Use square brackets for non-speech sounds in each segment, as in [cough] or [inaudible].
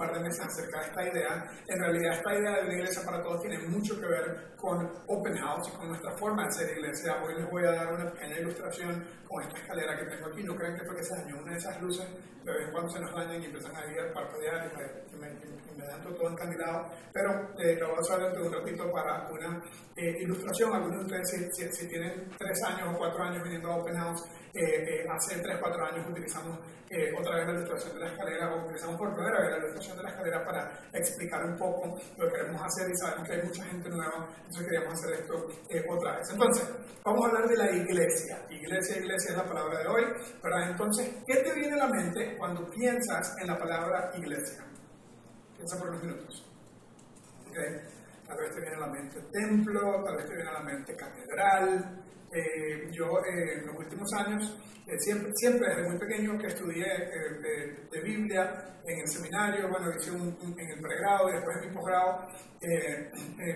par de meses acerca de esta idea. En realidad, esta idea de una Iglesia para Todos tiene mucho que ver con Open House y con nuestra forma de ser iglesia. Hoy les voy a dar una pequeña ilustración con esta escalera que tengo aquí. No crean que fue que se dañó una de esas luces. De vez en cuando se nos dañan y empiezan a ir parpadear y me, me dan todo encandilado. Pero eh, lo voy a usar dentro de un ratito para una eh, ilustración. Algunos de ustedes, si, si, tienen tres años o cuatro años viniendo a Open House, eh, hace 3-4 años utilizamos eh, otra vez la ilustración de la escalera o utilizamos por primera vez la ilustración de la escalera para explicar un poco lo que queremos hacer y sabemos que hay mucha gente nueva, entonces queríamos hacer esto eh, otra vez. Entonces, vamos a hablar de la iglesia. Iglesia, iglesia es la palabra de hoy, ¿verdad? Entonces, ¿qué te viene a la mente cuando piensas en la palabra iglesia? Piensa por unos minutos. ¿Okay? Tal vez te viene a la mente templo, tal vez te viene a la mente catedral, eh, yo eh, en los últimos años, eh, siempre, siempre desde muy pequeño que estudié de, de, Biblia en el seminario, bueno, hice un, en el pregrado y después en mi posgrado,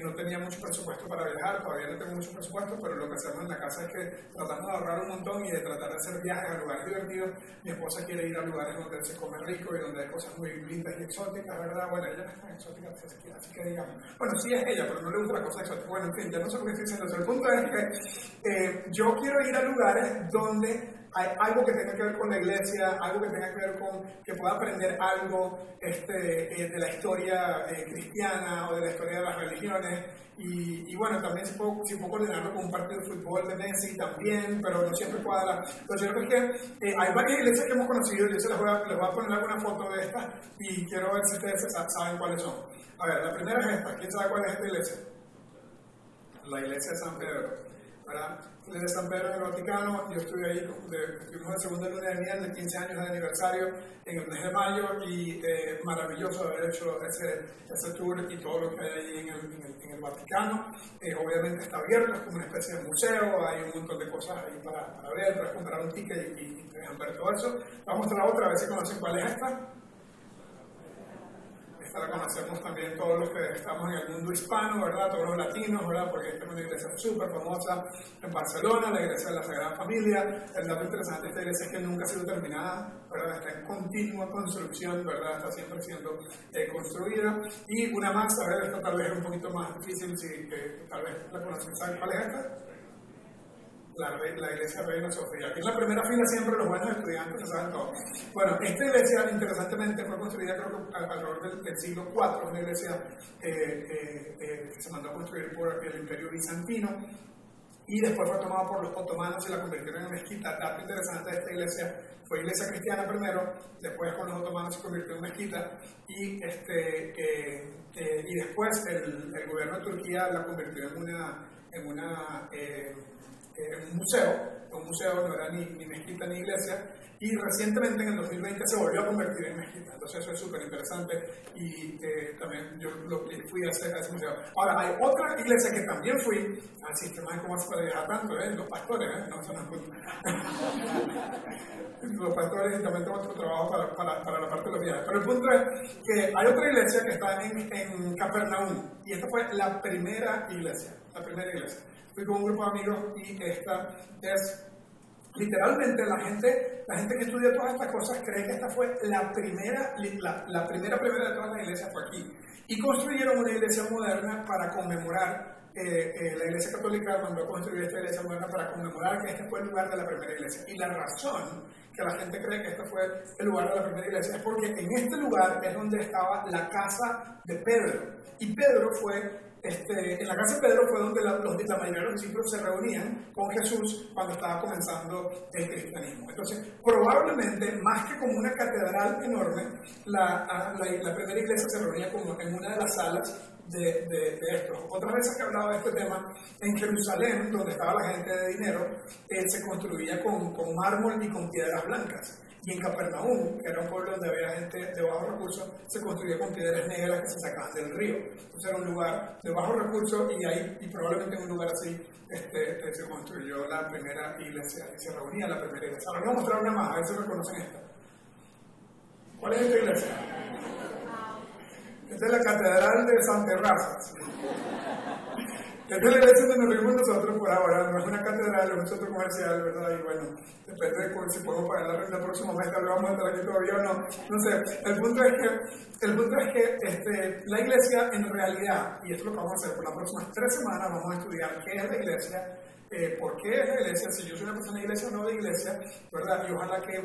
no tenía mucho presupuesto para viajar, todavía no tengo mucho presupuesto, pero lo que hacemos en la casa es que tratamos de ahorrar un montón y de tratar de hacer viajes a lugares divertidos. Mi esposa quiere ir a lugares donde se come rico y donde hay cosas muy lindas y exóticas, ¿verdad? Bueno, ella no es tan exótica, así que digamos. Bueno, sí es ella, pero no le gusta la cosa exótica. Bueno, en fin, ya no sé por qué estoy diciendo. El punto es que yo quiero ir a lugares donde hay algo que tenga que ver con la iglesia, algo que tenga que ver con que pueda aprender algo este, eh, de la historia eh, cristiana o de la historia de las religiones. Y, y bueno, también si puedo, si puedo coordinarlo con un partido de fútbol de Messi también, pero no siempre cuadra. Lo cierto es que eh, hay varias iglesias que hemos conocido, yo se les voy, a, les voy a poner alguna foto de estas y quiero ver si ustedes saben cuáles son. A ver, la primera es esta. ¿Quién sabe cuál es esta iglesia? La iglesia de San Pedro. ¿Verdad? de San Pedro en el Vaticano, yo estuve ahí, estuvimos en segunda luna de miel de 15 años de aniversario en el mes de mayo y eh, maravilloso haber hecho ese, ese, tour y todo lo que hay ahí en el, en el, Vaticano. Eh, obviamente está abierto, es como una especie de museo, hay un montón de cosas ahí para, para ver, puedes comprar un ticket y, y, dejan ver todo eso. Vamos a la otra, a ver si conocen cuál es esta para conocernos también todos los que estamos en el mundo hispano, ¿verdad? Todos los latinos, ¿verdad? Porque esta es una iglesia súper famosa en Barcelona, la iglesia de la Sagrada Familia. El dato interesante de esta iglesia es que nunca ha sido terminada, ¿verdad? Está en continua construcción, ¿verdad? Está siempre siendo eh, construida. Y una más, a ver, esta tal vez es un poquito más difícil, si eh, tal vez la conocen. ¿Saben cuál es esta? La, la, iglesia Reina Sofía. Aquí en la primera fila siempre los buenos estudiantes se saben todo. Bueno, esta iglesia, interesantemente, fue construida creo que alrededor del, siglo IV, una iglesia eh, que se mandó a construir por el imperio bizantino y después fue tomada por los otomanos y la convirtieron en mezquita. Dato interesante de esta iglesia, fue iglesia cristiana primero, después con los otomanos se convirtió en mezquita y, este, y después el, gobierno de Turquía la convirtió en una, en una eh, un museo, un museo no era ni, ni, mezquita ni iglesia, y recientemente en el 2020 se volvió a convertir en mezquita. Entonces eso es súper interesante y eh, también yo lo, fui a, hacer, a ese museo. Ahora, hay otra iglesia que también fui, al sistema de cómo se puede viajar tanto, ¿eh? los pastores, ¿eh? no, eso no [laughs] los pastores también tengo otro trabajo para, para, para, la parte de los viajes. Pero el punto es que hay otra iglesia que está en, en Capernaum y esta fue la primera iglesia, la primera iglesia fui con un grupo de amigos y esta es literalmente la gente, la gente que estudia todas estas cosas cree que esta fue la primera, la, la primera primera de todas las iglesias fue aquí. Y construyeron una iglesia moderna para conmemorar, eh, eh, la iglesia católica mandó construir esta iglesia moderna para conmemorar que este fue el lugar de la primera iglesia. Y la razón que la gente cree que este fue el lugar de la primera iglesia es porque en este lugar es donde estaba la casa de Pedro. Y Pedro fue este, en la casa de Pedro fue donde la, los, la mayoría de los discípulos se reunían con Jesús cuando estaba comenzando el cristianismo. Entonces, probablemente, más que como una catedral enorme, la, primera iglesia se reunía como en una de las salas de, de, de esto. Otra vez que he hablado de este tema, en Jerusalén, donde estaba la gente de dinero, eh, se construía con, con mármol y con piedras blancas. Y en Capernaum, que era un pueblo donde había gente de bajos recursos, se construía con piedras negras que se sacaban del río. Entonces era un lugar de bajos recursos y ahí, y probablemente en un lugar así, este, este, se construyó la primera iglesia y se reunía la primera iglesia. Ahora voy a mostrar una más, a ver si reconocen esta. ¿Cuál es esta iglesia? Esta es la Catedral de San Terrazas. Esta es la iglesia donde nos reunimos nosotros por ahora, no es una catedral, es un centro comercial, ¿verdad? Y bueno, depende de si podemos pagar la renta el próximo tal vez vamos a estar aquí todavía o no. No sé, el punto es que, el punto es que este, la iglesia en realidad, y esto es lo que vamos a hacer por las próximas tres semanas, vamos a estudiar qué es la iglesia, eh, por qué es la iglesia, si yo soy una persona de iglesia o no de iglesia, ¿verdad? Y ojalá que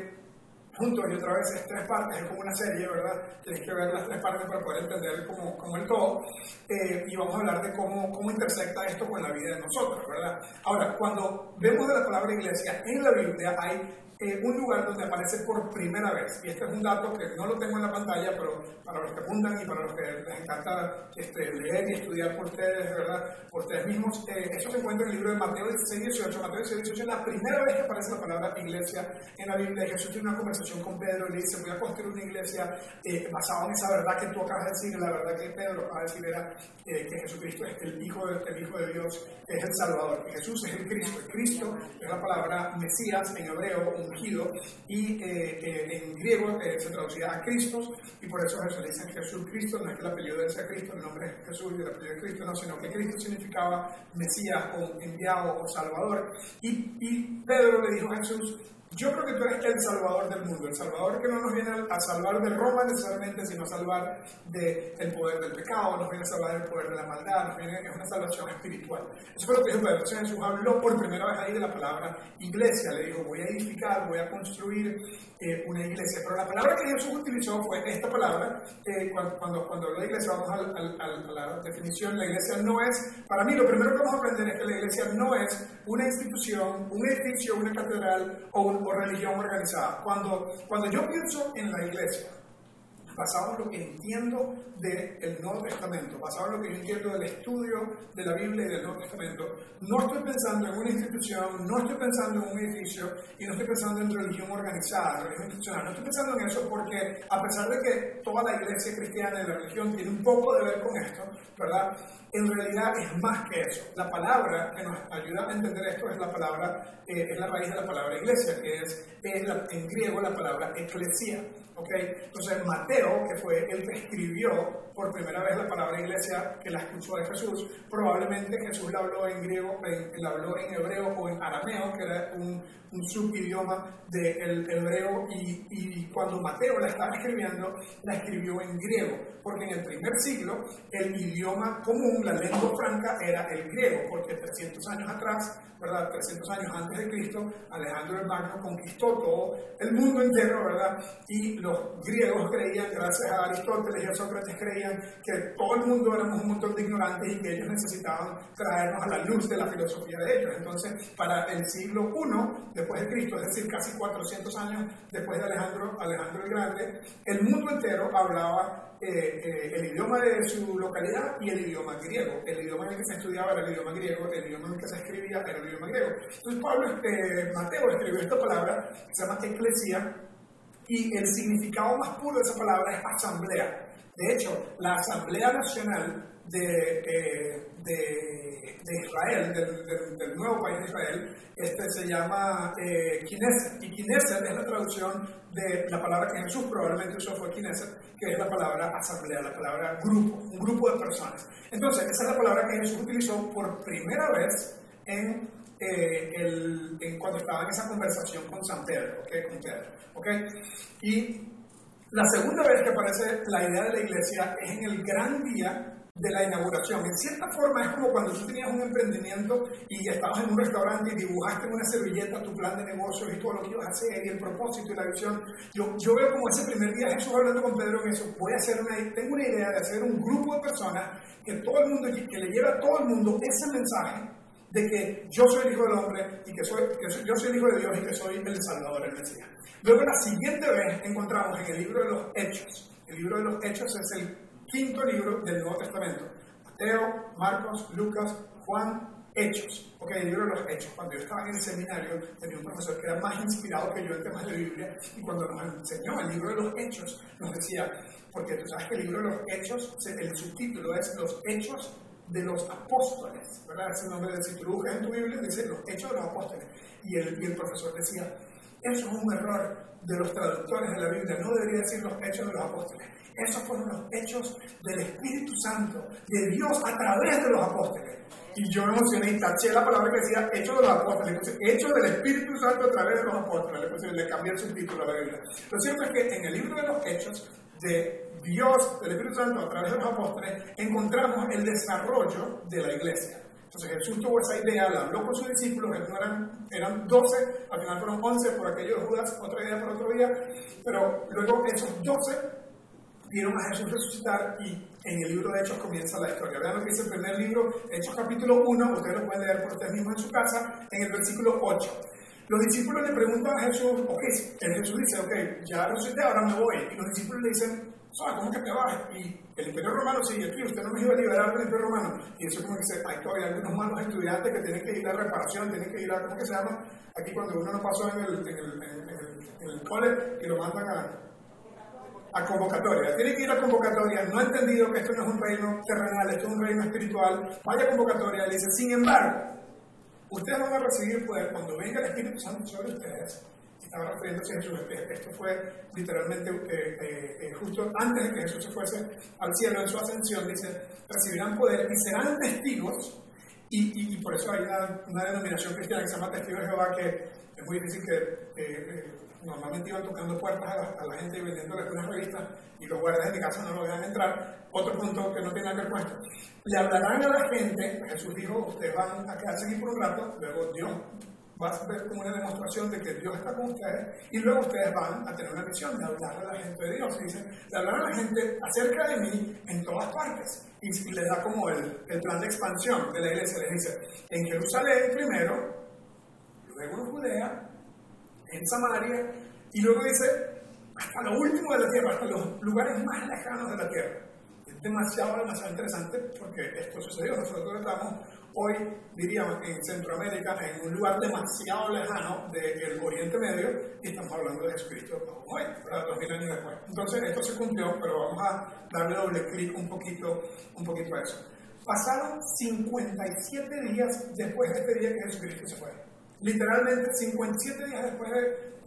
juntos y otra vez es tres partes, es como una serie, ¿verdad? Tienes que ver las tres partes para poder entender como, como el todo. Eh, y vamos a hablar de cómo, cómo intersecta esto con la vida de nosotros, ¿verdad? Ahora, cuando vemos de la palabra iglesia en la Biblia hay un lugar donde aparece por primera vez. Y este es un dato que no lo tengo en la pantalla, pero para los que apuntan y para los que les encanta este, leer y estudiar por ustedes, ¿verdad? Por ustedes mismos, eh, eso se encuentra en el libro de Mateo 16, 18. Mateo 16, 18 es la primera vez que aparece la palabra iglesia en la Biblia. Jesús tiene una conversación con Pedro y le dice, voy a construir una iglesia eh, basada en esa verdad que tú acabas de decir, la verdad que Pedro acaba de decir era eh, que Jesucristo es el hijo, de, el hijo de Dios, es el Salvador, que Jesús es el Cristo. El Cristo es la palabra Mesías en hebreo, y eh, eh, en griego se traducía a Cristo, y por eso Jesús le dice Jesús Cristo, no es que el apellido de ese Cristo, el nombre es Jesús y el apellido de Cristo, no, sino que Cristo significaba Mesías o enviado o Salvador. Y, y Pedro le dijo a Jesús, yo creo que tú eres el salvador del mundo, el salvador que no nos viene a salvar de Roma necesariamente, sino a salvar del poder del pecado, nos viene a salvar del poder de la maldad, nos viene, es una salvación espiritual. Eso fue lo que dijo Pedro. Jesús habló por primera vez ahí de la palabra iglesia, le dijo, voy a edificar, voy a construir eh, una iglesia. Pero la palabra que Jesús utilizó fue esta palabra, eh, cuando, cuando, cuando la iglesia, vamos a, la definición, la iglesia no es, para mí lo primero que vamos a aprender es que la iglesia no es una institución, un edificio, una catedral o un religión organizada. Cuando, cuando yo pienso en la iglesia, basado en lo que entiendo del Nuevo Testamento, basado en lo que yo entiendo del estudio de la Biblia y del Nuevo Testamento, no estoy pensando en una institución, no estoy pensando en un edificio y no estoy pensando en religión organizada, religión institucional. No estoy pensando en eso porque, a pesar de que toda la iglesia cristiana y la religión tiene un poco de ver con esto, ¿verdad? En realidad es más que eso. La palabra que nos ayuda a entender esto es la palabra, eh, es la raíz de la palabra iglesia, que es, en griego la palabra eclesia. ¿Okay? Entonces Mateo, que fue el que escribió por primera vez la palabra iglesia, que la escuchó de Jesús, probablemente Jesús la habló en griego, la habló en hebreo o en arameo, que era un, un subidioma del hebreo, y, y cuando Mateo la estaba escribiendo, la escribió en griego, porque en el primer siglo el idioma común, la lengua franca, era el griego, porque 300 años atrás, ¿verdad? 300 años antes de Cristo, Alejandro el Magno conquistó todo el mundo entero, ¿verdad? Y los griegos creían, gracias a Aristóteles y a Sócrates, creían que todo el mundo éramos un montón de ignorantes y que ellos necesitaban traernos a la luz de la filosofía de ellos. Entonces, para el siglo I después de Cristo, es decir, casi 400 años después de Alejandro, Alejandro el Grande, el mundo entero hablaba eh, eh, el idioma de su localidad y el idioma griego. El idioma en el que se estudiaba era el idioma griego, el idioma en el que se escribía era el idioma griego. Entonces Pablo, eh, Mateo escribió esta palabra que se llama eclesia y el significado más puro de esa palabra es asamblea. De hecho, la Asamblea Nacional de, de, Israel, del, nuevo país de Israel, este se llama eh, Kineset. Y Kineset es la traducción de la palabra que Jesús probablemente usó fue Kineset, que es la palabra asamblea, la palabra grupo, un grupo de personas. Entonces, esa es la palabra que Jesús utilizó por primera vez en, eh, el, cuando estaba en esa conversación con San Pedro, ¿okay? con Pedro. Y la segunda vez que aparece la idea de la iglesia es en el gran día de la inauguración. En cierta forma es como cuando tú tenías un emprendimiento y estabas en un restaurante y dibujaste en una servilleta tu plan de negocios y todo lo que ibas a hacer y el propósito y la visión. Yo, yo veo como ese primer día Jesús hablando con Pedro en eso. Voy a hacer una, tengo una idea de hacer un grupo de personas que todo el mundo, que le lleve a todo el mundo ese mensaje de que yo soy el Hijo del Hombre y que, soy, que soy, yo soy el Hijo de Dios y que soy el Salvador, el Mesías. Luego la siguiente vez encontramos en el libro de los Hechos. El libro de los Hechos es el quinto libro del Nuevo Testamento. Mateo, Marcos, Lucas, Juan, Hechos. Ok, el libro de los Hechos. Cuando yo estaba en el seminario, tenía un profesor que era más inspirado que yo en temas de Biblia, y cuando nos enseñó el libro de los Hechos, nos decía, porque tú sabes que el libro de los Hechos, el subtítulo es Los Hechos de los Apóstoles, ¿verdad? Es el nombre si tú en tu Biblia, dice Los Hechos de los Apóstoles. Y el, y el profesor decía, Eso es un error de los traductores de la Biblia. No debería decir los hechos de los apóstoles. Esos fueron los hechos del Espíritu Santo, de Dios a través de los apóstoles. Y yo me emocioné y taché la palabra que decía hechos de los apóstoles. hechos del Espíritu Santo a través de los apóstoles. Le, le cambié el subtítulo a la Biblia. Lo cierto es que en el libro de los hechos de Dios, del Espíritu Santo, a través de los apóstoles, encontramos el desarrollo de la iglesia. Entonces Jesús tuvo esa idea, la habló con sus discípulos, eran, eran 12, al final fueron 11 por aquellos Judas, otra idea por otro día, pero luego esos 12 vieron a Jesús resucitar y en el libro de Hechos comienza la historia. Vean lo que dice el primer libro, Hechos capítulo 1, ustedes lo pueden leer por ustedes mismos en su casa, en el versículo 8. Los discípulos le preguntan a Jesús, ok, el Jesús dice, ok, ya resucité, ahora me voy. Y los discípulos le dicen, ¿cómo que te vas? Y el imperio romano sigue aquí, usted no me iba a liberar del imperio romano. Y eso como que dice, hay todavía algunos malos estudiantes que tienen que ir a reparación, tienen que ir a, ¿cómo que se llama? Aquí cuando uno no pasó en el, en el, cole y lo mandan a, convocatoria. Tiene que ir a convocatoria, no ha entendido que esto no es un reino terrenal, esto es un reino espiritual. Vaya convocatoria, le dice, sin embargo, ustedes van a recibir poder cuando venga el Espíritu Santo sobre ustedes estaba refiriéndose a Jesús. Esto fue literalmente eh, eh, eh, justo antes de que Jesús se fuese al cielo en su ascensión. Dice: recibirán poder y serán testigos. Y, y, por eso hay una, una, denominación cristiana que se llama Testigo de Jehová, que es muy difícil que normalmente iban tocando puertas a la, gente y vendiéndoles unas revistas y los guardias de casa no lo dejan entrar. Otro punto que no tiene que ver con esto. Le hablarán a la gente, Jesús dijo, ustedes van a quedarse aquí por un rato, luego Dios va a ver como una demostración de que Dios está con ustedes y luego ustedes van a tener una misión de hablar a la gente de Dios. Y dicen, de hablar a la gente acerca de mí en todas partes. Y, les da como el, el, plan de expansión de la iglesia. Les dice, en Jerusalén primero, luego en Judea, en Samaria, y luego dice, hasta lo último de la tierra, hasta los lugares más lejanos de la tierra. Es demasiado, demasiado interesante porque esto sucedió. Nosotros estamos hoy, diríamos, en Centroamérica, en un lugar demasiado lejano del Oriente Medio, y estamos hablando de Jesucristo hoy, dos mil años después. Entonces, esto se cumplió, pero vamos a darle doble clic un poquito, un poquito a eso. Pasaron 57 días después de este día que Jesucristo se fue. Literalmente 57 días después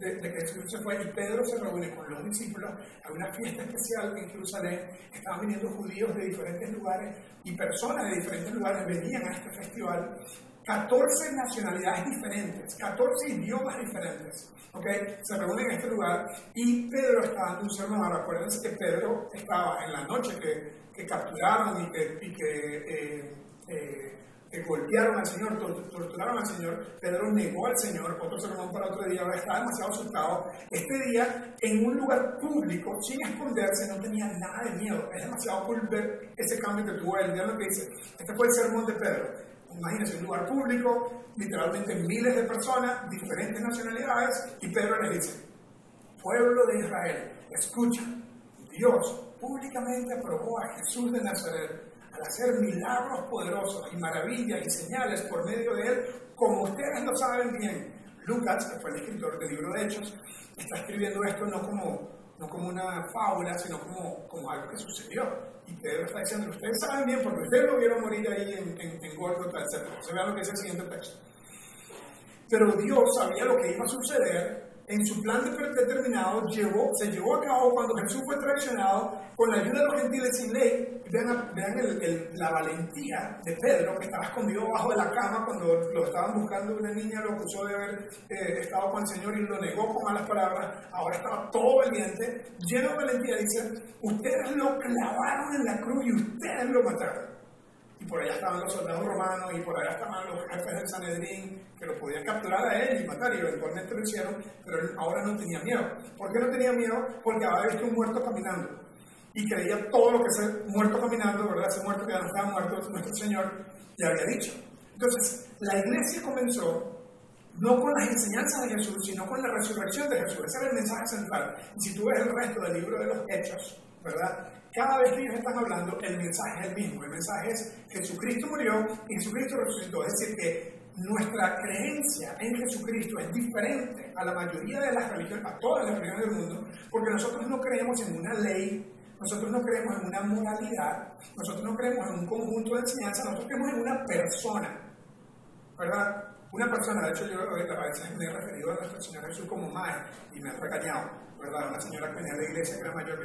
de, que Jesús se fue y Pedro se reúne con los discípulos a una fiesta especial en Jerusalén. Estaban viniendo judíos de diferentes lugares y personas de diferentes lugares venían a este festival. 14 nacionalidades diferentes, 14 idiomas diferentes. ¿okay? Se reúnen en este lugar y Pedro está dando un sermón. Acuérdense que Pedro estaba en la noche que, que capturaron y que, eh, eh, golpearon al Señor, torturaron al Señor, Pedro negó al Señor, otro sermón para otro día, ahora estaba demasiado asustado. Este día, en un lugar público, sin esconderse, no tenía nada de miedo. Es demasiado cool ver ese cambio que tuvo él. Vean lo que dice. Este fue el sermón de Pedro. Imagínense, un lugar público, literalmente miles de personas, diferentes nacionalidades, y Pedro les dice, pueblo de Israel, escucha, Dios públicamente aprobó a Jesús de Nazaret al hacer milagros poderosos y maravillas y señales por medio de él, como ustedes lo saben bien. Lucas, que fue el escritor del libro de Hechos, está escribiendo esto no como, no como una fábula, sino como, como algo que sucedió. Y Pedro está diciendo, ustedes saben bien, porque ustedes lo vieron morir ahí en, en, en Golgotha, etc. Se vean lo que es el siguiente texto. Pero Dios sabía lo que iba a suceder en su plan determinado se llevó a cabo cuando Jesús fue traicionado con la ayuda de los gentiles sin ley. Vean, vean la valentía de Pedro, que estaba escondido bajo de la cama cuando lo estaban buscando. Una niña lo acusó de haber eh, estado con el Señor y lo negó con malas palabras. Ahora estaba todo valiente, lleno de valentía. Dice: Ustedes lo clavaron en la cruz y ustedes lo mataron y por allá estaban los soldados romanos, y por allá estaban los jefes del Sanedrín, que lo podían capturar a él y matar, y eventualmente lo hicieron, pero él ahora no tenía miedo. ¿Por qué no tenía miedo? Porque había visto un muerto caminando, y creía todo lo que ese muerto caminando, ¿verdad? Ese muerto que ya no estaba muerto, [laughs] nuestro Señor, le había dicho. Entonces, la iglesia comenzó no con las enseñanzas de Jesús, sino con la resurrección de Jesús. Ese era el mensaje central. Y si tú ves el resto del libro de los Hechos, ¿verdad? Cada vez que ellos están hablando, el mensaje es el mismo. El mensaje es Jesucristo murió y Jesucristo resucitó. Es decir, que nuestra creencia en Jesucristo es diferente a la mayoría de las religiones, a todas las religiones del mundo, porque nosotros no creemos en una ley, nosotros no creemos en una moralidad, nosotros no creemos en un conjunto de enseñanzas, nosotros creemos en una persona. ¿Verdad? Una persona, de hecho yo a veces me he referido a nuestro Señor Jesús como Mae y me ha regañado, ¿verdad? Una señora que venía de la iglesia que era mayor,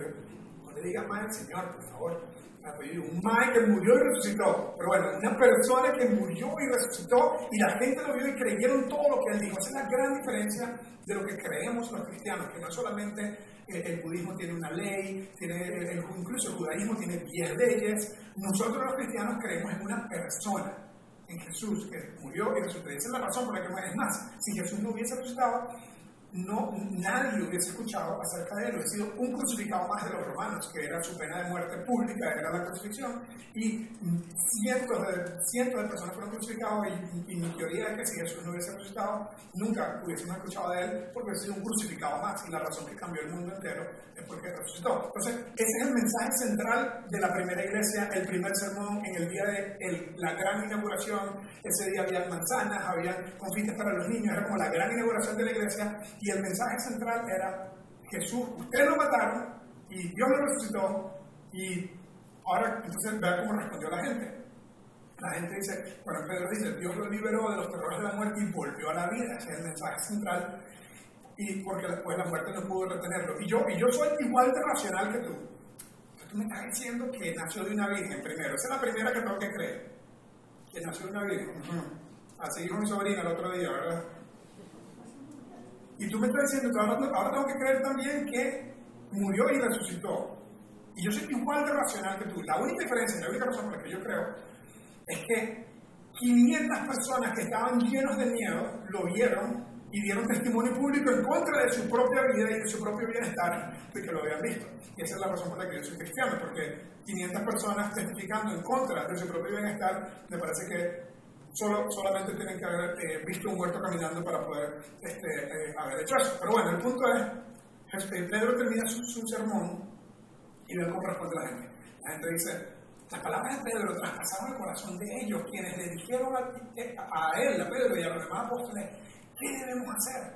diga Mae al Señor, por favor. Un Mae que murió y resucitó. Pero bueno, una persona que murió y resucitó y la gente lo vio y creyeron todo lo que él dijo. Esa es la gran diferencia de lo que creemos los cristianos, que no solamente eh, el budismo tiene una ley, tiene, el, incluso el judaísmo tiene 10 leyes. Nosotros los cristianos creemos en una persona en Jesús, que murió y resucitó. Esa es la razón por la que es más. Si Jesús no hubiese resucitado, no, nadie hubiese escuchado acerca de él, hubiese sido un crucificado más de los romanos, que era su pena de muerte pública, era la crucifixión, y cientos de, cientos de personas fueron crucificados, y, mi teoría es que si Jesús no hubiese resucitado, nunca hubiésemos escuchado de él, porque hubiese sido un crucificado más, y la razón que cambió el mundo entero es porque resucitó. Entonces, ese es el mensaje central de la primera iglesia, el primer sermón en el día de la gran inauguración, ese día había manzanas, había confites para los niños, era como la gran inauguración de la iglesia, y el mensaje central era, Jesús, ustedes lo mataron y Dios lo resucitó y ahora entonces vea cómo respondió la gente. La gente dice, bueno, Pedro dice, Dios lo liberó de los terrores de la muerte y volvió a la vida. Ese es el mensaje central. Y porque después la muerte no pudo retenerlo. Y yo, y yo soy igual de racional que tú. tú me estás diciendo que nació de una virgen primero. Esa es la primera que tengo que creer. Que nació de una virgen. Así dijo mi sobrina el otro día, ¿verdad? Y tú me estás diciendo que ahora, tengo que creer también que murió y resucitó. Y yo soy igual de racional que tú. La única diferencia, la única razón por la que yo creo, es que 500 personas que estaban llenos de miedo lo vieron y dieron testimonio público en contra de su propia vida y de su propio bienestar de que lo habían visto. Y esa es la razón por la que yo soy cristiano, porque 500 personas testificando en contra de su propio bienestar, me parece que Solo, solamente tienen que haber eh, visto un muerto caminando para poder este, eh, haber hecho eso. Pero bueno, el punto es, este, Pedro termina su, sermón y ve cómo responde la gente. La gente dice, las palabras de Pedro traspasaron el corazón de ellos, quienes le dijeron a, a, él, a Pedro y a los demás apóstoles, ¿qué debemos hacer?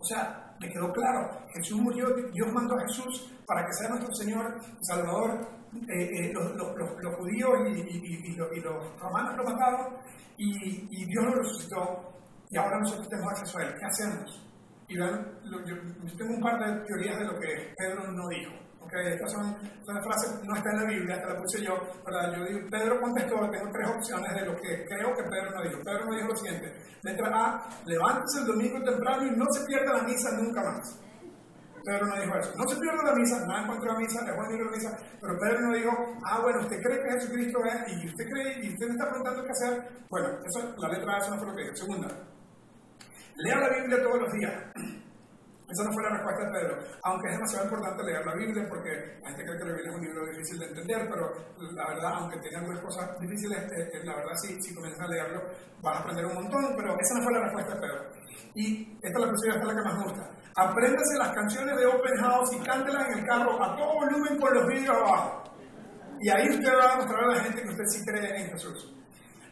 O sea, me quedó claro, Jesús murió, Dios mandó a Jesús para que sea nuestro Señor Salvador. Eh, los, los, los, judíos y, los romanos lo mataron, y, Dios lo resucitó y ahora nosotros tenemos acceso a Él. ¿Qué hacemos? Y vean, yo, tengo un par de teorías de lo que Pedro no dijo. Okay, estas son, son frases, no está en la Biblia, esta la puse yo, ¿verdad? Yo digo, Pedro contestó, tengo tres opciones de lo que creo que Pedro no dijo. Pedro no dijo lo siguiente, letra A, levántese el domingo temprano y no se pierda la misa nunca más. Pedro no dijo eso. No se pierda la misa, no encontró la misa, dejó de ir a la misa, pero Pedro no dijo, ah, bueno, ¿usted cree que Jesucristo es? Y usted cree, y usted me está preguntando qué hacer. Bueno, eso, la letra A, eso no fue lo que dijo. Segunda, lea la Biblia todos los días. Esa no fue la respuesta de Pedro, aunque es demasiado importante leer la Biblia porque la gente cree que la Biblia es un libro difícil de entender, pero la verdad, aunque tenga algunas cosas difíciles, eh, eh, la verdad, si, si comienzas a leerlo, vas a aprender un montón, pero esa no fue la respuesta de Pedro. Y esta es la esta es la que más gusta. Apréndase las canciones de Open House y cántelas en el carro a todo volumen con los vídeos abajo. Y ahí usted va a mostrar a la gente que usted sí cree en Jesús.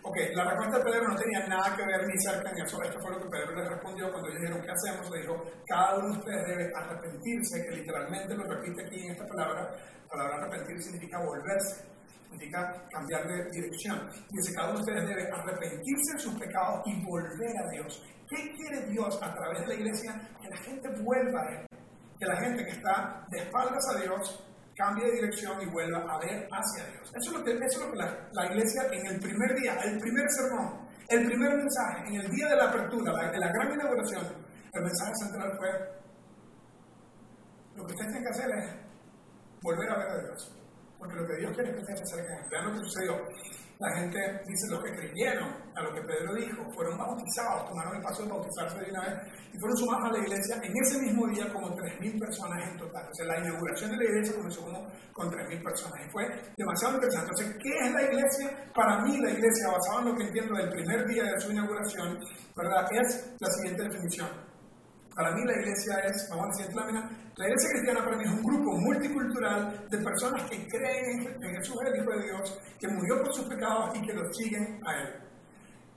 Ok, la respuesta de Pedro no tenía nada que ver ni cerca en eso. Esto fue lo que Pedro le respondió cuando ellos dijeron, ¿qué hacemos? Le dijo, cada uno de ustedes debe arrepentirse, que literalmente lo repite aquí en esta palabra. La palabra arrepentir significa volverse, significa cambiar de dirección. Dice, cada uno de ustedes debe arrepentirse de sus pecados y volver a Dios. ¿Qué quiere Dios a través de la iglesia? Que la gente vuelva a Él. Que la gente que está de espaldas a Dios cambie de dirección y vuelva a ver hacia Dios. Eso es lo que, la, iglesia en el primer día, el primer sermón, el primer mensaje, en el día de la apertura, de la gran inauguración, el mensaje central fue, lo que ustedes tienen que hacer es volver a ver a Dios. Porque lo que Dios quiere es que ustedes se acerquen. Vean lo que sucedió. La gente dice, los que creyeron a lo que Pedro dijo, fueron bautizados, tomaron el paso de bautizarse de una vez y fueron sumados a la iglesia en ese mismo día como 3.000 personas en total. O sea, la inauguración de la iglesia comenzó como con 3.000 personas y fue demasiado interesante. Entonces, ¿qué es la iglesia? Para mí la iglesia, basada en lo que entiendo del primer día de su inauguración, ¿verdad? Es la siguiente definición para mí la iglesia es, vamos a siguiente lámina, la iglesia cristiana para mí es un grupo multicultural de personas que creen en Jesús, el Hijo de Dios, que murió por sus pecados y que los siguen a Él.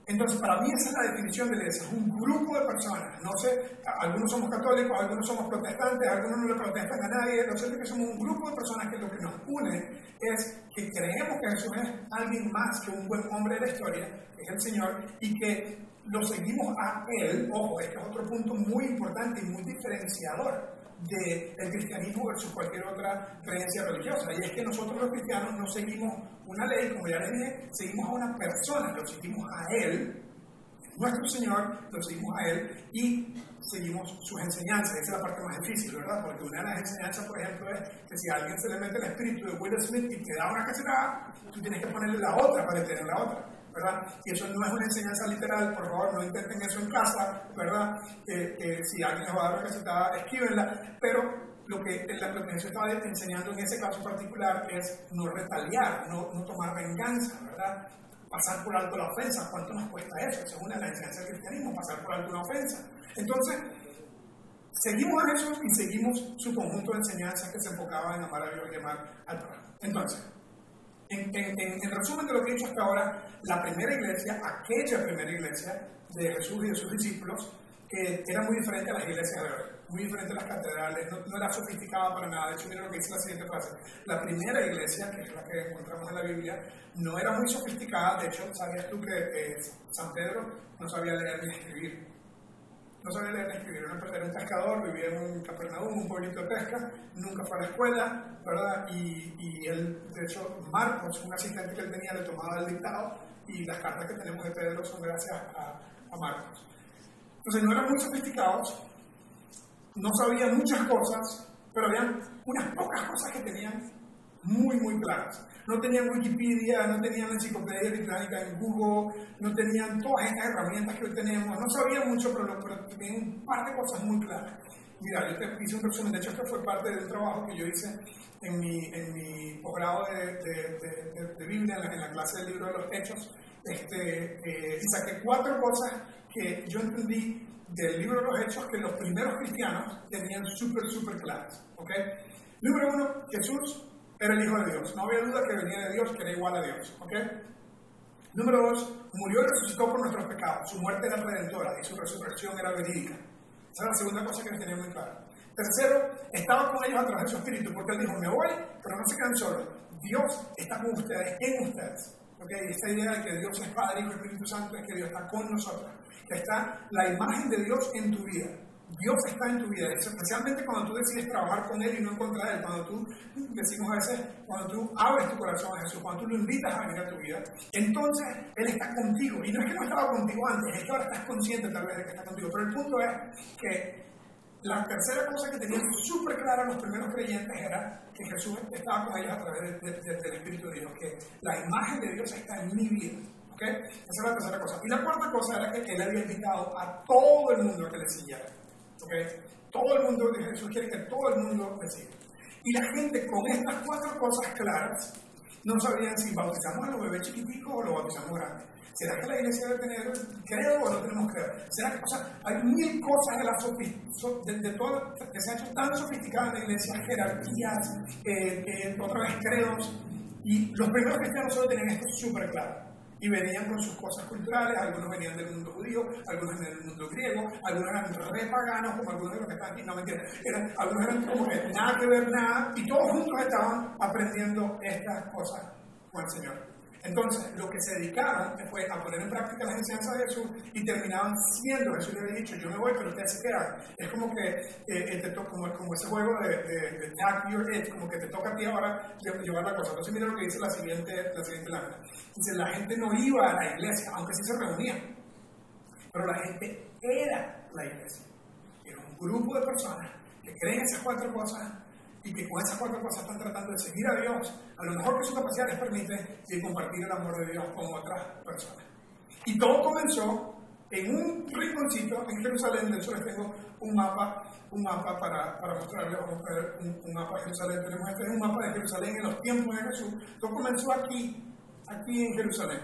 Entonces, para mí esa es la definición de iglesia, es un grupo de personas. No sé, algunos somos católicos, algunos somos protestantes, algunos no le protestan a nadie. Lo cierto es que somos un grupo de personas que lo que nos une es que creemos que Jesús es alguien más que un buen hombre de la historia, es el Señor, y que lo seguimos a Él. Ojo, este es otro punto muy importante y muy diferenciador del cristianismo versus cualquier otra creencia religiosa. Y es que nosotros los cristianos no seguimos una ley, como ya les dije, seguimos a una persona, lo seguimos a Él, nuestro Señor, lo seguimos a Él y seguimos sus enseñanzas. Esa es la parte más difícil, ¿verdad? Porque una de las enseñanzas, por ejemplo, es que si a alguien se le mete el espíritu de Will Smith y te da una cachetada, tú tienes que ponerle la otra para detener la otra. Y eso no es una enseñanza literal, por favor, no intenten eso en casa, ¿verdad? Que, si alguien les va a dar una cachetada, esquívenla, pero lo que, lo que Jesús estaba enseñando en ese caso particular es no retaliar, no, no tomar venganza, ¿verdad? Pasar por alto la ofensa, ¿cuánto nos cuesta eso? Esa es una de las del cristianismo, pasar por alto una ofensa. Entonces, seguimos Jesús y seguimos su conjunto de enseñanzas que se enfocaba en amar a Dios y amar al prójimo. Entonces, en, en, resumen de lo que he dicho hasta ahora, la primera iglesia, aquella primera iglesia de Jesús y de sus discípulos, que era muy diferente a las iglesias de hoy, muy diferente a las catedrales, no, era sofisticada para nada. De hecho, mira lo que dice la siguiente frase. La primera iglesia, que es la que encontramos en la Biblia, no era muy sofisticada. De hecho, ¿sabías tú que eh, San Pedro no sabía leer ni escribir? No sabía leer ni escribir, era un pescador, vivía en un Capernaum, un pueblito de pesca, nunca fue a la escuela, ¿verdad? Y, él, de hecho, Marcos, un asistente que él tenía, le tomaba el dictado y las cartas que tenemos de Pedro son gracias a, a Marcos. Entonces no eran muy sofisticados, no sabían muchas cosas, pero habían unas pocas cosas que tenían muy, muy claras. No tenían Wikipedia, no tenían enciclopedia británica en Google, no tenían todas estas herramientas que hoy tenemos, no sabían mucho, pero, pero tenían un par de cosas muy claras. Mira, yo te hice un resumen, de hecho esto fue parte del trabajo que yo hice en mi, en mi posgrado de, de, de, Biblia, en la, clase del libro de los Hechos, este, eh, y saqué cuatro cosas que yo entendí del libro de los Hechos que los primeros cristianos tenían súper, súper claras. ¿okay? Número uno, Jesús era el Hijo de Dios. No había duda que venía de Dios, que era igual a Dios. ¿ok? Número dos, murió y resucitó por nuestros pecados. Su muerte era redentora y su resurrección era verídica. Esa es la segunda cosa que tenía muy clara. Tercero, estaba con ellos a través de su espíritu, porque él dijo, me voy, pero no se quedan solos. Dios está con ustedes, en ustedes. ¿okay? Esta idea de que Dios es Padre, Hijo y Espíritu Santo es que Dios está con nosotros, está la imagen de Dios en tu vida. Dios está en tu vida, especialmente cuando tú decides trabajar con Él y no en contra de Él, cuando tú, decimos a veces, cuando tú abres tu corazón a Jesús, cuando tú lo invitas a venir a tu vida, entonces Él está contigo. Y no es que no estaba contigo antes, es que ahora estás consciente tal vez de que está contigo. Pero el punto es que la tercera cosa que tenían súper clara los primeros creyentes era que Jesús estaba con ellos a través del Espíritu de Dios, que la imagen de Dios está en mi vida. ¿okay? Esa es la tercera cosa. Y la cuarta cosa era que Él había invitado a todo el mundo a que le siguiera. Todo el mundo, Jesús quiere que todo el mundo le siga. Y la gente con estas cuatro cosas claras no sabían si bautizamos a los bebés chiquiticos o los bautizamos grandes. ¿Será que la iglesia debe tener creo o no tenemos creo? ¿Será que, o sea, hay mil cosas de, la de, todo, que se ha hecho tan sofisticada en la iglesia, jerarquías, eh, eh, otra vez credos, y los primeros cristianos solo tenían esto súper claro y venían con sus cosas culturales, algunos venían del mundo judío, algunos venían del mundo griego, algunos eran re paganos, como algunos de los que están aquí, no mentira, eran, algunos eran como que nada que ver nada, y todos juntos estaban aprendiendo estas cosas con el Señor. Entonces, lo que se dedicaron fue a poner en práctica las enseñanzas de Jesús y terminaban siendo, Jesús le había dicho, yo me voy, pero ustedes se quedan. Es como que, eh, te como, ese juego de, de, your it, como que te toca a ti ahora llevar la cosa. Entonces, mira lo que dice la siguiente, la siguiente lámina. Dice, la gente no iba a la iglesia, aunque sí se reunían, pero la gente era la iglesia. Era un grupo de personas que creen esas cuatro cosas y que con esas cuatro cosas están tratando de seguir a Dios, a lo mejor que su capacidad les permite, y compartir el amor de Dios con otras personas. Y todo comenzó en un rinconcito en Jerusalén, de hecho les tengo un mapa, un mapa para, para mostrarles, vamos a ver un, mapa de Jerusalén, tenemos este es un mapa de Jerusalén en los tiempos de Jesús, todo comenzó aquí, aquí en Jerusalén.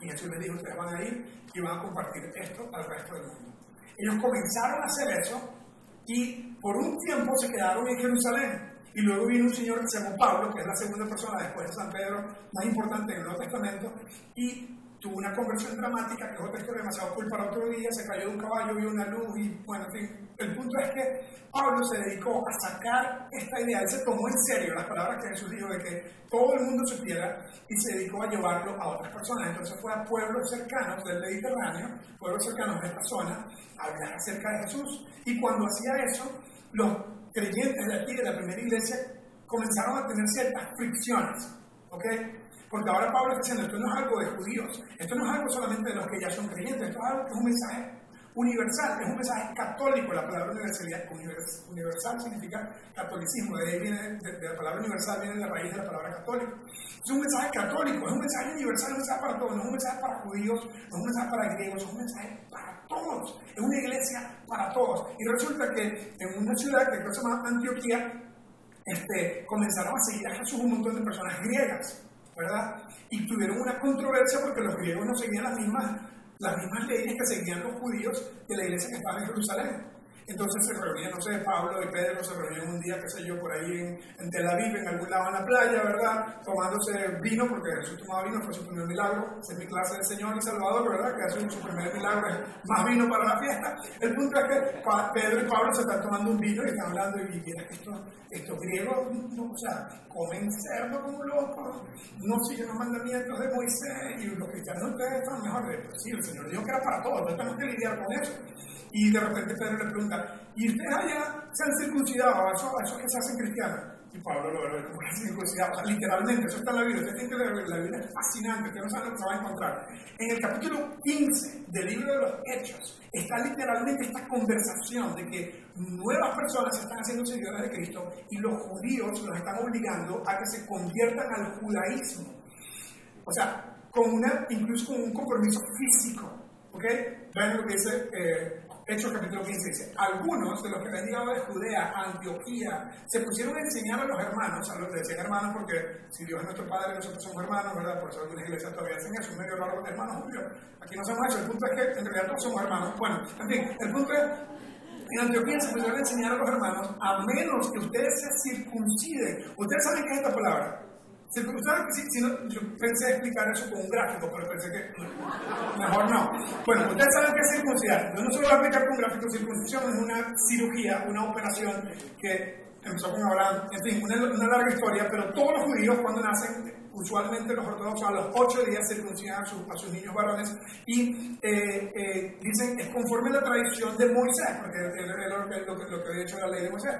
Y Jesús les dijo, ustedes van a ir y van a compartir esto al resto del mundo. Ellos comenzaron a hacer eso y por un tiempo se quedaron en Jerusalén. Y luego vino un señor que se llamó Pablo, que es la segunda persona después de San Pedro, más importante en el Nuevo Testamento, y tuvo una conversión dramática, que es otra historia demasiado cool para otro día, se cayó de un caballo, vio una luz y bueno, en fin. El punto es que Pablo se dedicó a sacar esta idea, él se tomó en serio las palabras que Jesús dijo de que todo el mundo supiera y se dedicó a llevarlo a otras personas. Entonces fue a pueblos cercanos del Mediterráneo, pueblos cercanos de esta zona, a hablar acerca de Jesús. Y cuando hacía eso, los creyentes de aquí, de la primera iglesia, comenzaron a tener ciertas fricciones. ¿Ok? Porque ahora Pablo está diciendo, esto no es algo de judíos, esto no es algo solamente de los que ya son creyentes, esto es algo que es un mensaje universal, es un mensaje católico. La palabra universalidad, universal significa catolicismo, de ahí viene, de, la palabra universal viene de la raíz de la palabra católico. Es un mensaje católico, es un mensaje universal, es un mensaje para todos, no es un mensaje para judíos, no es un mensaje para griegos, es un mensaje para todos, es una iglesia para todos. Y resulta que en una ciudad que se llama Antioquía, este, comenzaron a seguir a Jesús un montón de personas griegas. ¿Verdad? Y tuvieron una controversia porque los griegos no seguían las mismas, las mismas leyes que seguían los judíos de la iglesia que estaba en Jerusalén. Entonces se reunían, no sé, Pablo y Pedro se reunían un día, qué sé yo, por ahí en, en, Tel Aviv, en algún lado en la playa, ¿verdad? Tomándose vino, porque Jesús tomaba vino, fue su primer milagro. Es mi clase de Señor y Salvador, ¿verdad? Que hace su primer milagro, más vino para la fiesta. El punto es que Pedro y Pablo se están tomando un vino y están hablando, y mira que estos, estos griegos, o sea, comen cerdo como locos, no siguen los mandamientos de Moisés, y los cristianos ustedes están mejor sí, el Señor dijo que era para todos, no tenemos que lidiar con eso. Y de repente Pedro le pregunta, ¿y ustedes allá se han circuncidado? ¿Eso, eso que se hacen cristianos? Y Pablo lo ve como que circuncidado. Literalmente, eso está en la Biblia. Ustedes tienen que leer la Biblia, es fascinante. Ustedes no saben lo que se va a encontrar. En el capítulo 15 del libro de los Hechos está literalmente esta conversación de que nuevas personas se están haciendo seguidores de Cristo y los judíos los están obligando a que se conviertan al judaísmo. O sea, con una, incluso con un compromiso físico. ¿Ok? Vean lo que dice eh, Hechos capítulo 15 dice, algunos de los que habían llegado de Judea Antioquía se pusieron a enseñar a los hermanos, a los de decían hermanos porque si Dios es nuestro Padre, nosotros somos hermanos, ¿verdad? Por eso algunas iglesias todavía hacen eso, es medio raro los hermanos. Aquí no somos eso, el punto es que en realidad todos somos hermanos. Bueno, en fin, el punto es, en Antioquía se pusieron a enseñar a los hermanos, a menos que ustedes se circunciden. ¿Ustedes saben qué es esta palabra? Si, si no, yo pensé explicar eso con un gráfico, pero pensé que mejor no. Bueno, ustedes saben qué es circuncidar. Yo no se lo voy a explicar con un gráfico. Circuncisión es una cirugía, una operación que empezó con Abraham. En fin, una, larga historia, pero todos los judíos cuando nacen usualmente los ortodoxos a los ocho días circuncidan a sus, niños varones y eh, eh, dicen es conforme a la tradición de Moisés, porque es lo que había hecho la ley de Moisés.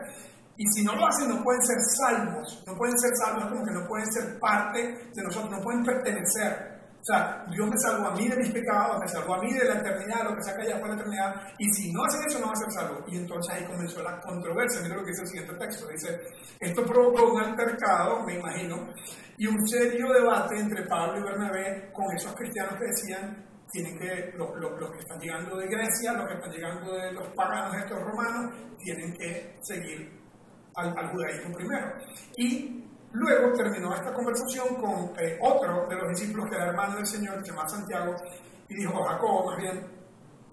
Y si no lo hacen, no pueden ser salvos. No pueden ser salvos como que no pueden ser parte de nosotros, no pueden pertenecer. O sea, Dios me salvó a mí de mis pecados, me salvó a mí de la eternidad, lo que saca allá fue la eternidad. Y si no hacen eso, no van a ser salvos. Y entonces ahí comenzó la controversia. Mira lo que dice el siguiente texto. Dice, esto provocó un altercado, me imagino, y un serio debate entre Pablo y Bernabé con esos cristianos que decían, tienen que, los, los, los, que están llegando de Grecia, los que están llegando de los paganos estos romanos, tienen que seguir al, judaísmo primero. Y luego terminó esta conversación con eh, otro de los discípulos que era hermano del Señor, que se llama Santiago, y dijo, Jacobo, más bien,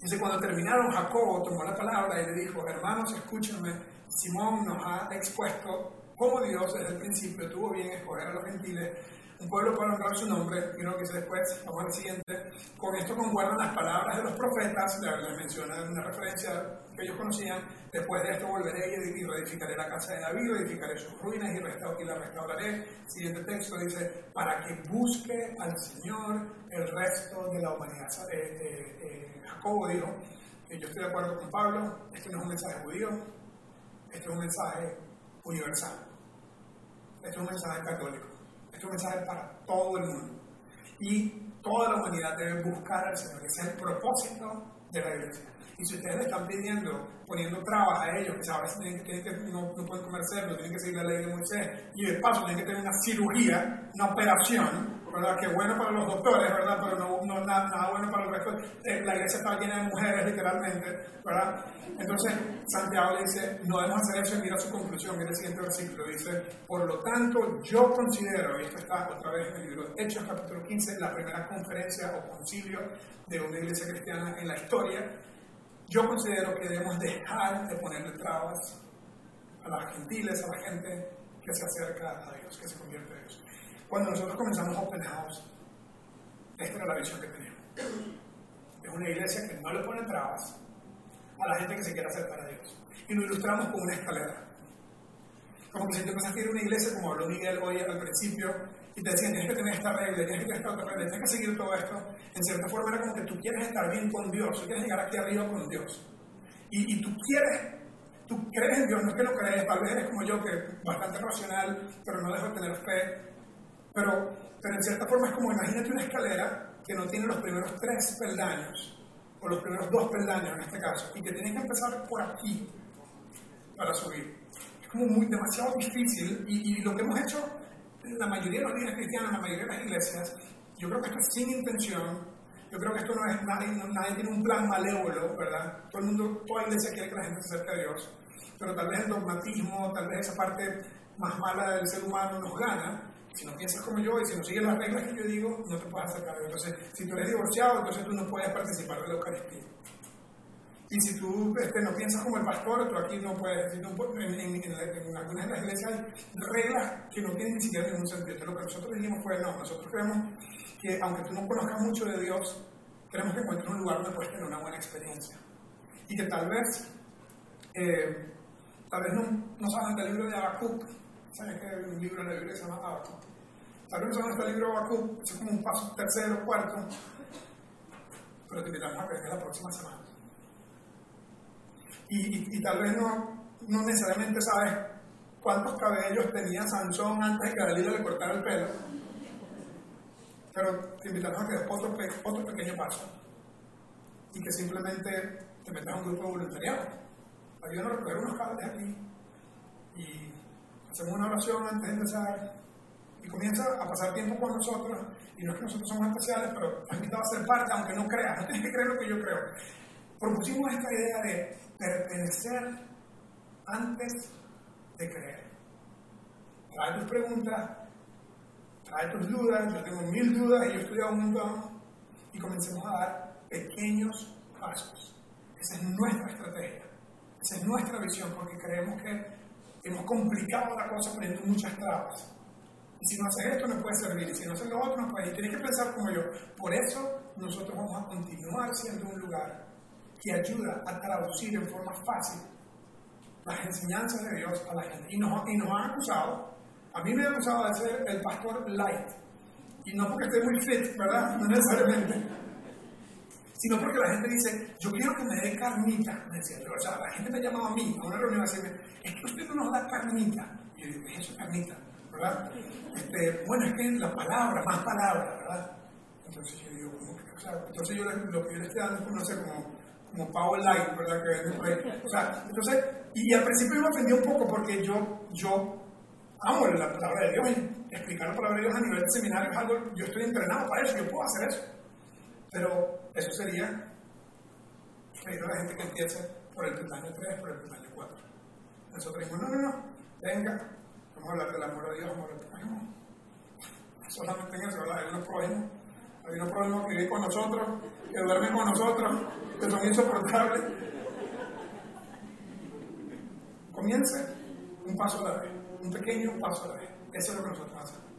dice, cuando terminaron, Jacobo tomó la palabra y le dijo, hermanos, escúchenme, Simón nos ha expuesto cómo Dios desde el principio tuvo bien escoger a los gentiles un pueblo para honrar su nombre, lo que dice después, vamos al siguiente, con esto concuerdan las palabras de los profetas, les menciona una referencia que ellos conocían, después de esto volveré y reedificaré la casa de David, edificaré sus ruinas y, y la restauraré. Siguiente texto dice, para que busque al Señor el resto de la humanidad. Eh, eh, eh, Jacobo dijo, yo estoy de acuerdo con Pablo, este no es un mensaje judío, este es un mensaje universal, este es un mensaje católico. Este es mensaje para todo el mundo. Y toda la humanidad debe buscar al Señor. Ese es el propósito de la iglesia. Y si ustedes le están pidiendo, poniendo trabas a ellos, que a veces tienen, que, no, no, pueden comer cerdo, tienen que seguir la ley de Moisés, y de paso tienen que tener una cirugía, una operación, ¿verdad? Que bueno para los doctores, ¿verdad? Pero no, no nada, nada, bueno para el resto. Eh, la iglesia está llena de mujeres, literalmente, ¿verdad? Entonces, Santiago dice, no debemos hacer eso y mira su conclusión, mira el siguiente versículo, dice, por lo tanto, yo considero, y esto está otra vez en el libro Hechos, capítulo 15, la primera conferencia o concilio de una iglesia cristiana en la historia, yo considero que debemos dejar de ponerle trabas a las gentiles, a la gente que se acerca a Dios, que se convierte a Dios. Cuando nosotros comenzamos Open House, esta era la visión que teníamos. Es una iglesia que no le pone trabas a la gente que se quiere acercar a Dios. Y lo ilustramos con una escalera. Como que si te ir a una iglesia, como habló Miguel hoy al principio, y te decían, tienes que tener esta regla, tienes que tener esta otra regla, tienes que seguir todo esto, en cierta forma era como que tú quieres estar bien con Dios, tú quieres llegar aquí arriba con Dios. Y, y tú quieres, tú crees en Dios, no es que lo crees, tal vez eres como yo, que bastante racional, pero no dejo de tener fe. Pero, pero en cierta forma es como, imagínate una escalera que no tiene los primeros tres peldaños, o los primeros dos peldaños en este caso, y que tienes que empezar por aquí para subir. Es como muy demasiado difícil, y, y lo que hemos hecho la mayoría de los líderes cristianos, la mayoría de las iglesias, yo creo que esto es sin intención, yo creo que esto no es, nadie, nadie tiene un plan malévolo, ¿verdad? Todo el mundo, toda iglesia quiere que la gente se acerque a Dios, pero tal vez el dogmatismo, tal vez esa parte más mala del ser humano nos gana, si no piensas como yo y si no sigues las reglas que yo digo, no te puedes acercar a Dios. Entonces, si tú eres divorciado, entonces tú no puedes participar de la Eucaristía. Y si tú este, no piensas como el pastor, tú aquí no puedes. en, algunas de las iglesias hay reglas que no tienen ni siquiera ningún sentido. Lo que nosotros dijimos fue: no, nosotros creemos que, aunque tú no conozcas mucho de Dios, queremos que encuentres un lugar donde puedes tener una buena experiencia. Y que tal vez, eh, tal vez no, no saben del libro de Habacuc. ¿Sabes que hay un libro en la Biblia que se llama Habacuc? Tal vez no saben este libro de Habacuc, es como un paso tercero, cuarto. Pero te invitamos a que la próxima semana y, tal vez no, no necesariamente sabes cuántos cabellos tenía Sansón antes de que Dalila le cortara el pelo. Pero te invitamos a que des otro, otro pequeño paso y que simplemente te metas a un grupo de voluntariado. Ayúdanos a recoger unos cables aquí y hacemos una oración antes de empezar y comienza a pasar tiempo con nosotros. Y no es que nosotros somos especiales, pero te invitado a ser parte, aunque no creas, no [laughs] tienes que creer lo que yo creo. Propusimos esta idea de pertenecer antes de creer. Trae tus preguntas, trae tus dudas, yo tengo mil dudas y yo he estudiado un montón, y comencemos a dar pequeños pasos. Esa es nuestra estrategia, esa es nuestra visión, porque creemos que hemos complicado la cosa poniendo muchas trabas. Y si no haces esto no puede servir, y si no haces lo otro no puede. Y tienes que pensar como yo. Por eso nosotros vamos a continuar siendo un lugar que ayuda a traducir en forma fácil las enseñanzas de Dios a la gente. Y nos, y nos han acusado, a mí me han acusado de ser el pastor light. Y no porque esté muy fit, ¿verdad? No necesariamente. Sino porque la gente dice, yo quiero que me dé carnita. Me decía O sea, la gente me llamaba a mí, a una reunión, a decirme, es que usted no nos da carnita. Y yo digo, ¿qué es eso, carnita? ¿Verdad? Este, bueno, es que la palabra, más palabra, ¿verdad? Entonces yo digo, ¿cómo que? O sea, entonces yo lo que yo le estoy dando es no sé, como como Power Light, ¿verdad? Que, o sea, entonces, y, al principio me ofendí un poco porque yo, yo amo la palabra de Dios y explicar la palabra de Dios a nivel de seminario es algo, yo estoy entrenado para eso, yo puedo hacer eso. Pero eso sería pedir a la gente que empiece por el peldaño 3, por el peldaño 4. Nosotros dijimos, no, no, no, venga, vamos a hablar del amor de Dios, amor del prójimo. Solamente en eso, ¿verdad? Hay unos prójimos, hay unos prójimos que viven con nosotros, que duermen con nosotros, que son insoportables. Comience un paso a la vez, un pequeño paso a la vez. Eso es lo que nosotros hacemos.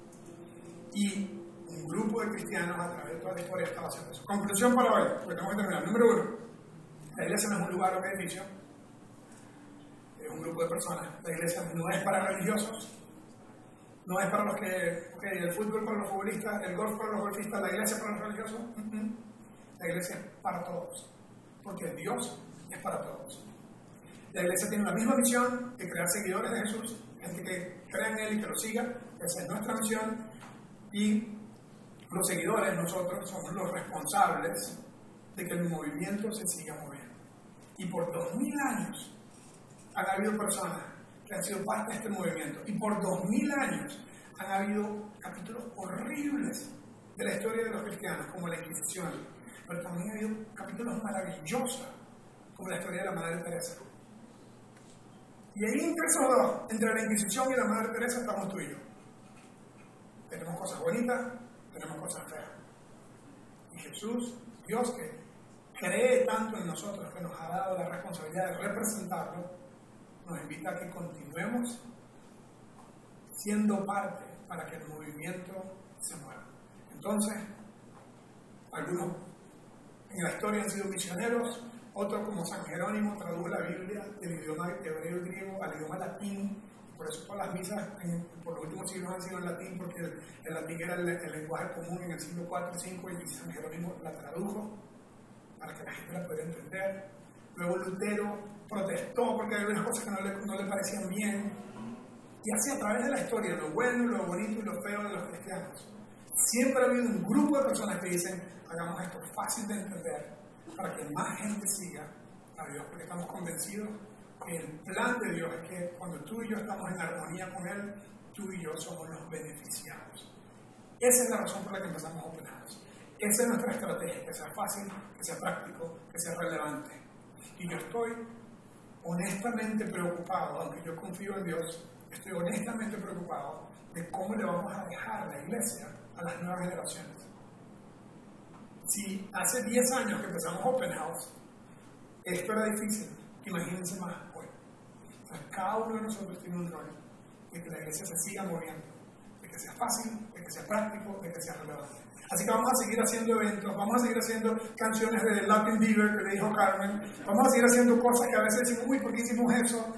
Y un grupo de cristianos a través de toda la historia estaba haciendo eso. Conclusión para hoy, porque tengo que terminar. Número uno, la iglesia no es un lugar o un edificio, es un grupo de personas. La iglesia no es para religiosos, no es para los que, ok, el fútbol para los futbolistas, el golf para los golfistas, la iglesia para los religiosos. La iglesia es para todos, porque Dios es para todos. La iglesia tiene la misma misión que crear seguidores de Jesús, gente que crea en Él y que lo siga, esa es nuestra misión, y los seguidores, nosotros, somos los responsables de que el movimiento se siga moviendo. Y por dos mil años han habido personas que han sido parte de este movimiento, y por dos años han habido capítulos horribles de la historia de los cristianos, como la Inquisición, pero también ha habido capítulos maravillosos, como la historia de la Madre Teresa. Y ahí entre esos dos, entre la Inquisición y la Madre Teresa, estamos tú y yo. Tenemos cosas bonitas, tenemos cosas feas. Y Jesús, Dios que cree tanto en nosotros, que nos ha dado la responsabilidad de representarlo, nos invita a que continuemos siendo parte para que el movimiento se mueva. Entonces, Algunos en la historia han sido misioneros, otros como San Jerónimo tradujo la Biblia del idioma hebreo y griego al idioma latín. Por eso todas las misas por los últimos siglos han sido en latín, porque el, latín era el, lenguaje común en el siglo IV y V y San Jerónimo la tradujo para que la gente la pudiera entender. Luego Lutero protestó porque había unas cosas que no le, parecían bien. Y así a través de la historia, lo bueno, lo bonito y lo feo de los cristianos. Siempre ha habido un grupo de personas que dicen, hagamos esto fácil de entender para que más gente siga a Dios, porque estamos convencidos que el plan de Dios es que cuando tú y yo estamos en armonía con Él, tú y yo somos los beneficiados. Esa es la razón por la que empezamos Open House. Esa es nuestra estrategia, que sea fácil, que sea práctico, que sea relevante. Y yo estoy honestamente preocupado, aunque yo confío en Dios, estoy honestamente preocupado de cómo le vamos a dejar la iglesia a las nuevas generaciones. Si hace 10 años que empezamos Open House, esto era difícil, imagínense más hoy. cada uno de nosotros tiene un rol de que la iglesia se siga moviendo, de que sea fácil, de que sea práctico, de que sea relevante. Así que vamos a seguir haciendo eventos, vamos a seguir haciendo canciones de Latin Beaver que le dijo Carmen, vamos a seguir haciendo cosas que a veces decimos, uy, ¿por qué hicimos eso?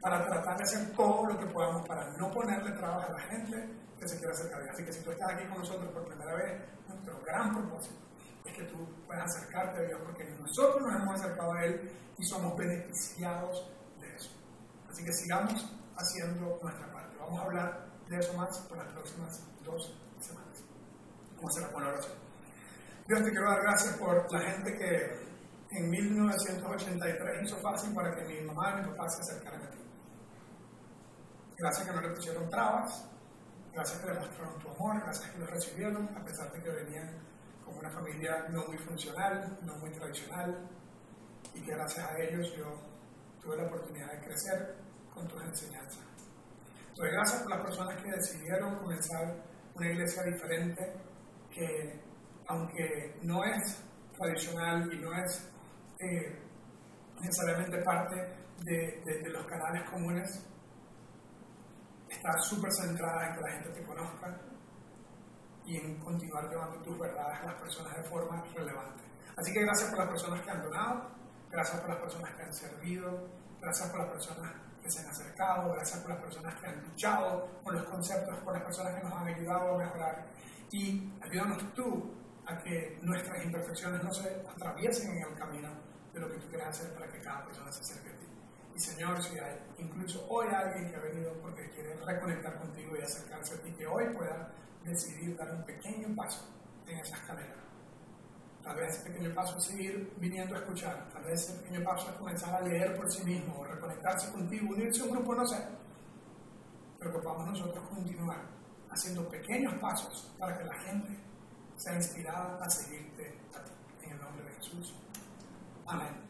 Para tratar de hacer todo lo que podamos para no ponerle trabajo a la gente que se quiera acercar. Así que si tú estás aquí con nosotros por primera vez, nuestro gran propósito es que tú puedas acercarte a Dios porque nosotros nos hemos acercado a Él y somos beneficiados de eso. Así que sigamos haciendo nuestra parte. Vamos a hablar de eso más por las próximas dos. Vamos a hacer la oración. Dios, te quiero dar gracias por la gente que en 1983 hizo fácil para que mi mamá y mi papá se acercaran a ti. Gracias que no le pusieron trabas, gracias que le mostraron tu amor, gracias que lo recibieron, a pesar de que venían como una familia no muy funcional, no muy tradicional, y que gracias a ellos yo tuve la oportunidad de crecer con tus enseñanzas. Entonces, gracias por las personas que decidieron comenzar una iglesia diferente, que aunque no es tradicional y no es eh, necesariamente parte de, de los canales comunes, está súper centrada en que la gente te conozca, y en continuar llevando tus verdades a las personas de forma relevante. Así que gracias por las personas que han donado, gracias por las personas que han servido, gracias por las personas que se han acercado, gracias por las personas que han luchado por los conceptos, por las personas que nos han ayudado a mejorar. Y ayúdanos tú a que nuestras imperfecciones no se atraviesen en el camino de lo que tú quieres hacer para que cada persona se acerque a ti. Y Señor, si hay incluso hoy alguien que ha venido porque quiere reconectar contigo y acercarse a ti, que hoy pueda decidir dar un pequeño paso en esa escalera. Tal vez ese pequeño paso es seguir viniendo a escuchar, tal vez ese pequeño paso es comenzar a leer por sí mismo, o reconectarse contigo, unirse a un grupo, no sé. Pero que podamos nosotros continuar haciendo pequeños pasos para que la gente sea inspirada a seguirte a ti. En el nombre de Jesús. Amén.